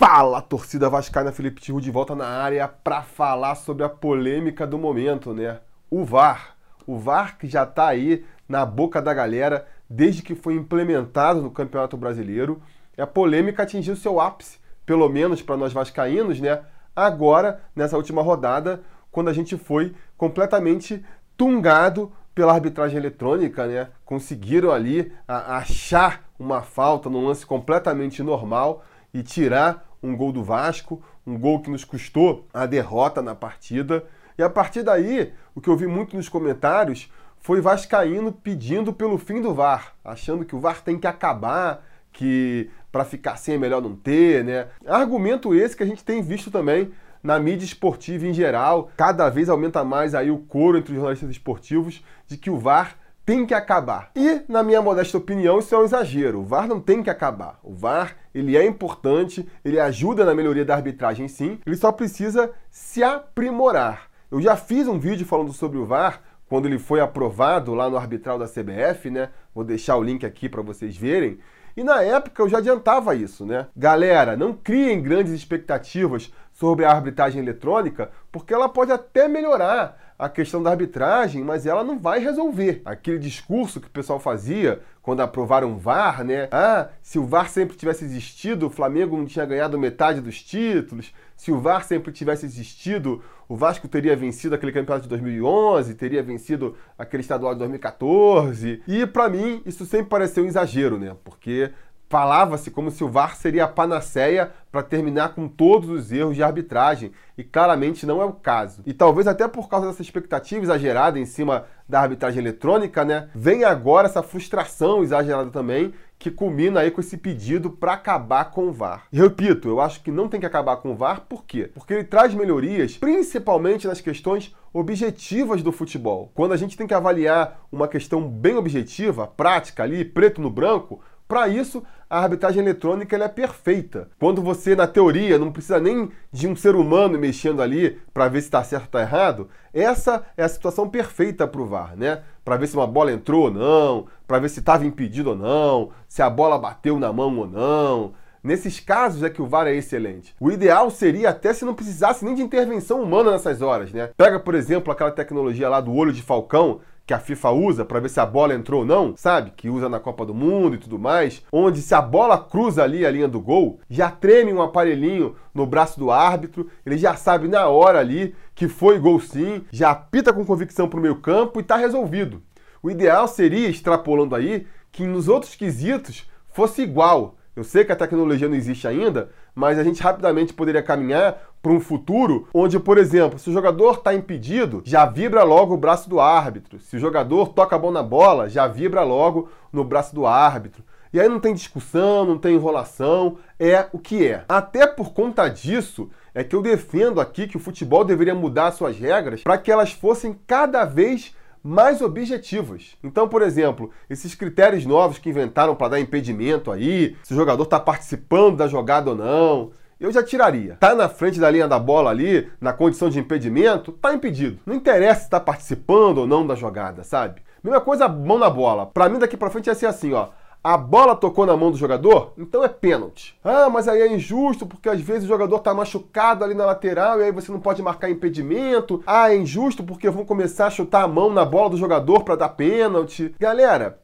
Fala, torcida vascaína, Felipe Tiru de volta na área para falar sobre a polêmica do momento, né? O VAR. O VAR que já está aí na boca da galera desde que foi implementado no Campeonato Brasileiro. A polêmica atingiu seu ápice, pelo menos para nós vascaínos, né? Agora, nessa última rodada, quando a gente foi completamente tungado pela arbitragem eletrônica, né? Conseguiram ali achar uma falta num lance completamente normal e tirar um gol do Vasco, um gol que nos custou a derrota na partida. E a partir daí, o que eu vi muito nos comentários foi Vascaíno pedindo pelo fim do VAR, achando que o VAR tem que acabar, que para ficar sem é melhor não ter, né? Argumento esse que a gente tem visto também na mídia esportiva em geral. Cada vez aumenta mais aí o coro entre os jornalistas esportivos de que o VAR tem que acabar. E, na minha modesta opinião, isso é um exagero. O VAR não tem que acabar. O VAR, ele é importante, ele ajuda na melhoria da arbitragem sim, ele só precisa se aprimorar. Eu já fiz um vídeo falando sobre o VAR quando ele foi aprovado lá no arbitral da CBF, né? Vou deixar o link aqui para vocês verem. E na época eu já adiantava isso, né? Galera, não criem grandes expectativas sobre a arbitragem eletrônica, porque ela pode até melhorar a questão da arbitragem, mas ela não vai resolver. Aquele discurso que o pessoal fazia quando aprovaram o VAR, né? Ah, se o VAR sempre tivesse existido, o Flamengo não tinha ganhado metade dos títulos. Se o VAR sempre tivesse existido, o Vasco teria vencido aquele campeonato de 2011, teria vencido aquele estadual de 2014. E para mim, isso sempre pareceu um exagero, né? Porque Falava-se como se o VAR seria a panaceia para terminar com todos os erros de arbitragem, e claramente não é o caso. E talvez até por causa dessa expectativa exagerada em cima da arbitragem eletrônica, né, vem agora essa frustração exagerada também, que culmina aí com esse pedido para acabar com o VAR. E repito, eu acho que não tem que acabar com o VAR, por quê? Porque ele traz melhorias, principalmente nas questões objetivas do futebol. Quando a gente tem que avaliar uma questão bem objetiva, prática ali, preto no branco, para isso, a arbitragem eletrônica é perfeita. Quando você, na teoria, não precisa nem de um ser humano mexendo ali para ver se está certo ou está errado, essa é a situação perfeita para o VAR, né? Para ver se uma bola entrou ou não, para ver se estava impedido ou não, se a bola bateu na mão ou não. Nesses casos é que o VAR é excelente. O ideal seria até se não precisasse nem de intervenção humana nessas horas, né? Pega, por exemplo, aquela tecnologia lá do olho de falcão, que a FIFA usa para ver se a bola entrou ou não, sabe? Que usa na Copa do Mundo e tudo mais, onde se a bola cruza ali a linha do gol, já treme um aparelhinho no braço do árbitro, ele já sabe na hora ali que foi gol sim, já apita com convicção para o meio campo e está resolvido. O ideal seria, extrapolando aí, que nos outros quesitos fosse igual. Eu sei que a tecnologia não existe ainda, mas a gente rapidamente poderia caminhar para um futuro onde, por exemplo, se o jogador está impedido, já vibra logo o braço do árbitro. Se o jogador toca a mão na bola, já vibra logo no braço do árbitro. E aí não tem discussão, não tem enrolação, é o que é. Até por conta disso, é que eu defendo aqui que o futebol deveria mudar suas regras para que elas fossem cada vez mais objetivas. Então, por exemplo, esses critérios novos que inventaram para dar impedimento aí, se o jogador está participando da jogada ou não, eu já tiraria. Tá na frente da linha da bola ali, na condição de impedimento, tá impedido. Não interessa se está participando ou não da jogada, sabe? Mesma coisa, mão na bola. Para mim daqui para frente ia ser assim, ó. A bola tocou na mão do jogador, então é pênalti. Ah, mas aí é injusto porque às vezes o jogador tá machucado ali na lateral e aí você não pode marcar impedimento. Ah, é injusto porque vão começar a chutar a mão na bola do jogador para dar pênalti. Galera,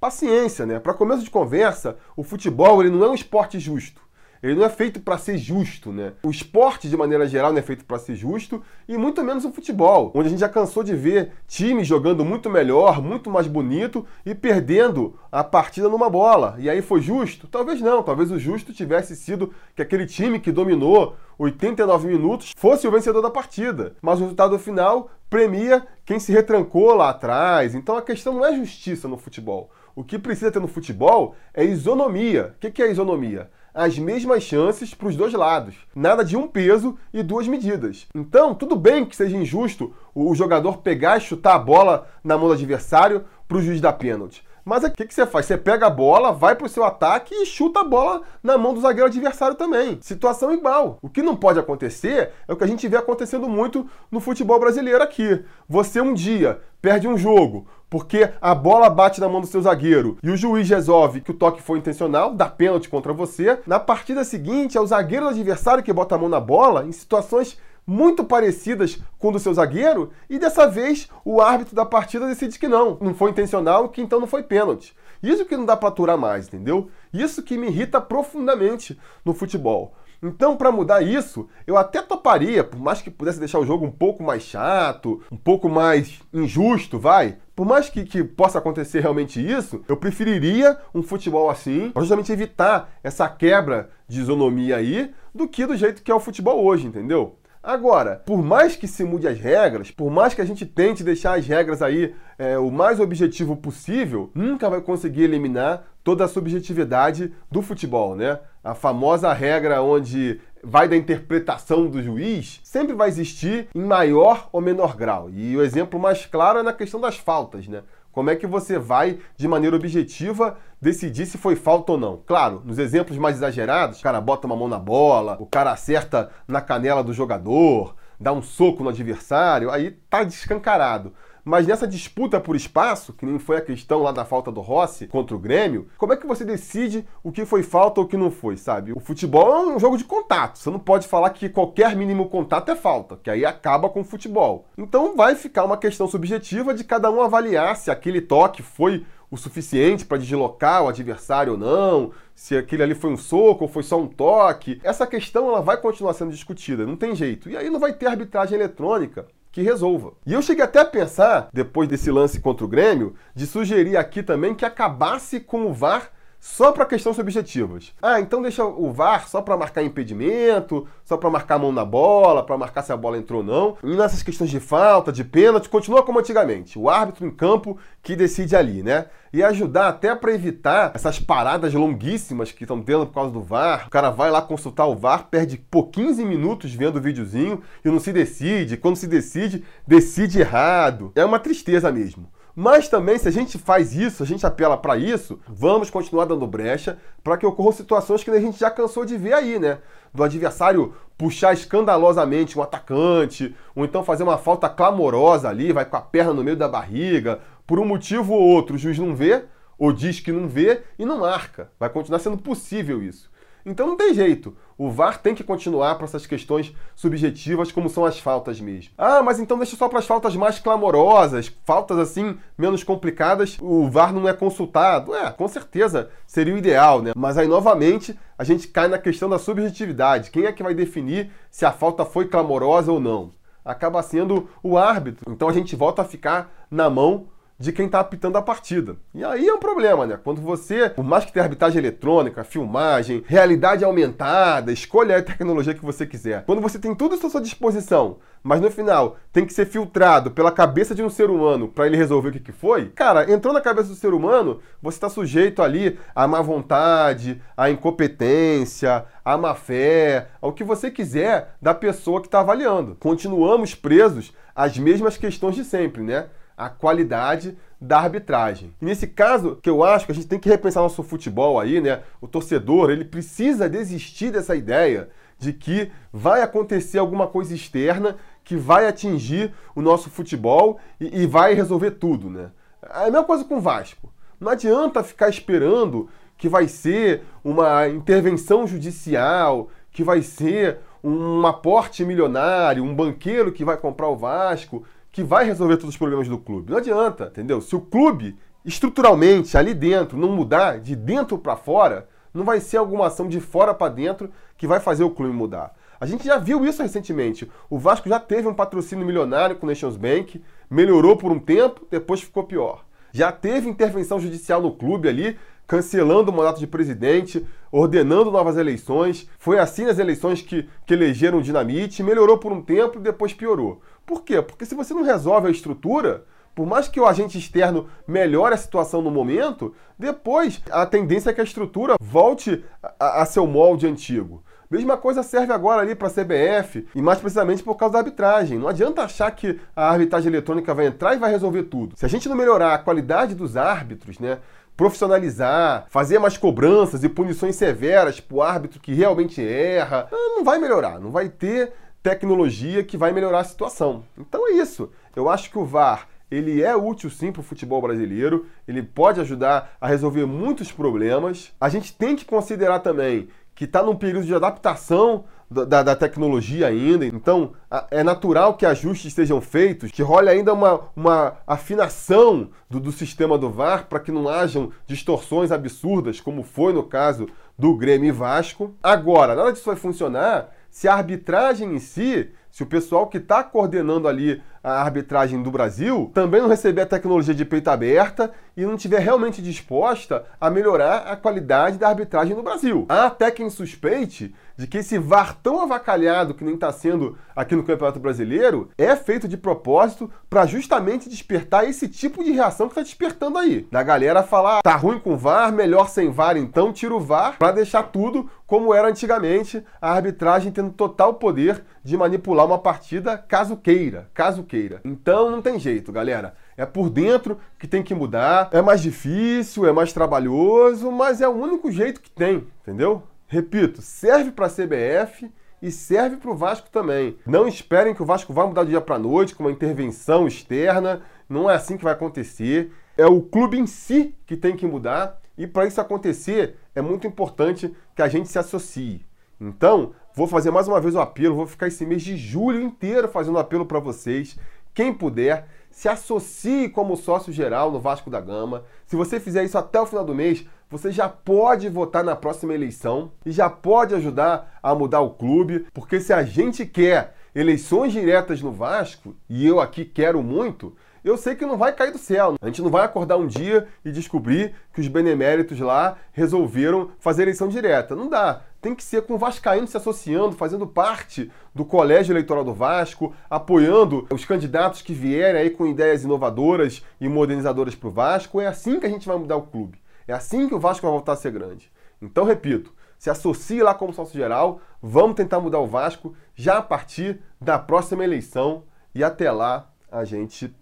paciência, né? Para começo de conversa, o futebol ele não é um esporte justo. Ele não é feito para ser justo, né? O esporte, de maneira geral, não é feito para ser justo, e muito menos o futebol, onde a gente já cansou de ver times jogando muito melhor, muito mais bonito e perdendo a partida numa bola. E aí foi justo? Talvez não, talvez o justo tivesse sido que aquele time que dominou 89 minutos fosse o vencedor da partida. Mas o resultado final premia quem se retrancou lá atrás. Então a questão não é justiça no futebol. O que precisa ter no futebol é isonomia. O que é isonomia? As mesmas chances para os dois lados. Nada de um peso e duas medidas. Então, tudo bem que seja injusto o jogador pegar e chutar a bola na mão do adversário para o juiz dar pênalti. Mas o que, que você faz? Você pega a bola, vai pro seu ataque e chuta a bola na mão do zagueiro adversário também. Situação igual. O que não pode acontecer é o que a gente vê acontecendo muito no futebol brasileiro aqui. Você um dia perde um jogo porque a bola bate na mão do seu zagueiro e o juiz resolve que o toque foi intencional, dá pênalti contra você. Na partida seguinte, é o zagueiro adversário que bota a mão na bola em situações muito parecidas com o do seu zagueiro, e dessa vez o árbitro da partida decide que não, não foi intencional, que então não foi pênalti. Isso que não dá para aturar mais, entendeu? Isso que me irrita profundamente no futebol. Então, para mudar isso, eu até toparia, por mais que pudesse deixar o jogo um pouco mais chato, um pouco mais injusto, vai. Por mais que, que possa acontecer realmente isso, eu preferiria um futebol assim, para justamente evitar essa quebra de isonomia aí, do que do jeito que é o futebol hoje, entendeu? Agora, por mais que se mude as regras, por mais que a gente tente deixar as regras aí é, o mais objetivo possível, nunca vai conseguir eliminar toda a subjetividade do futebol, né? A famosa regra onde vai da interpretação do juiz sempre vai existir em maior ou menor grau. E o exemplo mais claro é na questão das faltas, né? Como é que você vai, de maneira objetiva, decidir se foi falta ou não? Claro, nos exemplos mais exagerados, o cara bota uma mão na bola, o cara acerta na canela do jogador, dá um soco no adversário, aí tá descancarado. Mas nessa disputa por espaço, que nem foi a questão lá da falta do Rossi contra o Grêmio, como é que você decide o que foi falta ou o que não foi, sabe? O futebol é um jogo de contato. Você não pode falar que qualquer mínimo contato é falta, que aí acaba com o futebol. Então vai ficar uma questão subjetiva de cada um avaliar se aquele toque foi o suficiente para deslocar o adversário ou não, se aquele ali foi um soco ou foi só um toque. Essa questão ela vai continuar sendo discutida, não tem jeito. E aí não vai ter arbitragem eletrônica que resolva. E eu cheguei até a pensar, depois desse lance contra o Grêmio, de sugerir aqui também que acabasse com o VAR só para questões objetivas. Ah, então deixa o VAR só para marcar impedimento, só para marcar a mão na bola, para marcar se a bola entrou ou não. E nessas questões de falta, de pênalti, continua como antigamente. O árbitro em campo que decide ali, né? E ajudar até para evitar essas paradas longuíssimas que estão tendo por causa do VAR. O cara vai lá consultar o VAR, perde por 15 minutos vendo o videozinho e não se decide. Quando se decide, decide errado. É uma tristeza mesmo. Mas também, se a gente faz isso, a gente apela para isso, vamos continuar dando brecha para que ocorram situações que a gente já cansou de ver aí, né? Do adversário puxar escandalosamente um atacante, ou então fazer uma falta clamorosa ali, vai com a perna no meio da barriga, por um motivo ou outro, o juiz não vê, ou diz que não vê e não marca. Vai continuar sendo possível isso. Então não tem jeito. O VAR tem que continuar para essas questões subjetivas, como são as faltas mesmo. Ah, mas então deixa só para as faltas mais clamorosas, faltas assim menos complicadas, o VAR não é consultado. É, com certeza seria o ideal, né? Mas aí novamente a gente cai na questão da subjetividade. Quem é que vai definir se a falta foi clamorosa ou não? Acaba sendo o árbitro. Então a gente volta a ficar na mão de quem está apitando a partida. E aí é um problema, né? Quando você, por mais que tenha arbitragem eletrônica, filmagem, realidade aumentada, escolha a tecnologia que você quiser. Quando você tem tudo isso à sua disposição, mas no final tem que ser filtrado pela cabeça de um ser humano para ele resolver o que, que foi, cara, entrou na cabeça do ser humano, você está sujeito ali à má vontade, à incompetência, à má fé, ao que você quiser da pessoa que está avaliando. Continuamos presos às mesmas questões de sempre, né? A qualidade da arbitragem. E nesse caso, que eu acho que a gente tem que repensar nosso futebol aí, né? O torcedor, ele precisa desistir dessa ideia de que vai acontecer alguma coisa externa que vai atingir o nosso futebol e, e vai resolver tudo, né? É a mesma coisa com o Vasco. Não adianta ficar esperando que vai ser uma intervenção judicial, que vai ser um aporte milionário, um banqueiro que vai comprar o Vasco que vai resolver todos os problemas do clube. Não adianta, entendeu? Se o clube estruturalmente ali dentro não mudar de dentro para fora, não vai ser alguma ação de fora para dentro que vai fazer o clube mudar. A gente já viu isso recentemente. O Vasco já teve um patrocínio milionário com o Nations Bank, melhorou por um tempo, depois ficou pior. Já teve intervenção judicial no clube ali, cancelando o mandato de presidente, ordenando novas eleições. Foi assim nas eleições que, que elegeram o Dinamite, melhorou por um tempo e depois piorou. Por quê? Porque se você não resolve a estrutura, por mais que o agente externo melhore a situação no momento, depois a tendência é que a estrutura volte a, a seu molde antigo. Mesma coisa serve agora ali para a CBF, e mais precisamente por causa da arbitragem. Não adianta achar que a arbitragem eletrônica vai entrar e vai resolver tudo. Se a gente não melhorar a qualidade dos árbitros, né, profissionalizar, fazer mais cobranças e punições severas para o árbitro que realmente erra, não vai melhorar, não vai ter tecnologia que vai melhorar a situação. Então é isso. Eu acho que o VAR ele é útil sim para o futebol brasileiro, ele pode ajudar a resolver muitos problemas. A gente tem que considerar também que está num período de adaptação da, da, tecnologia ainda. Então, é natural que ajustes sejam feitos, que role ainda uma, uma afinação do, do sistema do VAR para que não hajam distorções absurdas, como foi no caso do Grêmio e Vasco. Agora, nada disso vai funcionar se a arbitragem em si se o pessoal que está coordenando ali a arbitragem do Brasil também não receber a tecnologia de peito aberta e não estiver realmente disposta a melhorar a qualidade da arbitragem no Brasil. Há até quem suspeite de que esse VAR tão avacalhado que nem está sendo aqui no Campeonato Brasileiro é feito de propósito para justamente despertar esse tipo de reação que está despertando aí. Da galera falar, tá ruim com VAR, melhor sem VAR, então tira o VAR para deixar tudo como era antigamente, a arbitragem tendo total poder de manipular uma partida caso queira, caso queira. Então não tem jeito, galera. É por dentro que tem que mudar. É mais difícil, é mais trabalhoso, mas é o único jeito que tem, entendeu? Repito, serve para a CBF e serve para o Vasco também. Não esperem que o Vasco vá mudar do dia para noite com uma intervenção externa. Não é assim que vai acontecer. É o clube em si que tem que mudar. E para isso acontecer, é muito importante que a gente se associe. Então, vou fazer mais uma vez o apelo, vou ficar esse mês de julho inteiro fazendo apelo para vocês. Quem puder, se associe como sócio geral no Vasco da Gama. Se você fizer isso até o final do mês, você já pode votar na próxima eleição e já pode ajudar a mudar o clube, porque se a gente quer eleições diretas no Vasco, e eu aqui quero muito, eu sei que não vai cair do céu. A gente não vai acordar um dia e descobrir que os beneméritos lá resolveram fazer eleição direta. Não dá. Tem que ser com o Vascaíno se associando, fazendo parte do colégio eleitoral do Vasco, apoiando os candidatos que vierem aí com ideias inovadoras e modernizadoras para o Vasco. É assim que a gente vai mudar o clube. É assim que o Vasco vai voltar a ser grande. Então, repito, se associe lá como sócio geral, vamos tentar mudar o Vasco já a partir da próxima eleição e até lá a gente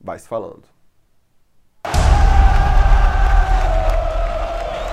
vai se falando.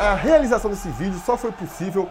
A realização desse vídeo só foi possível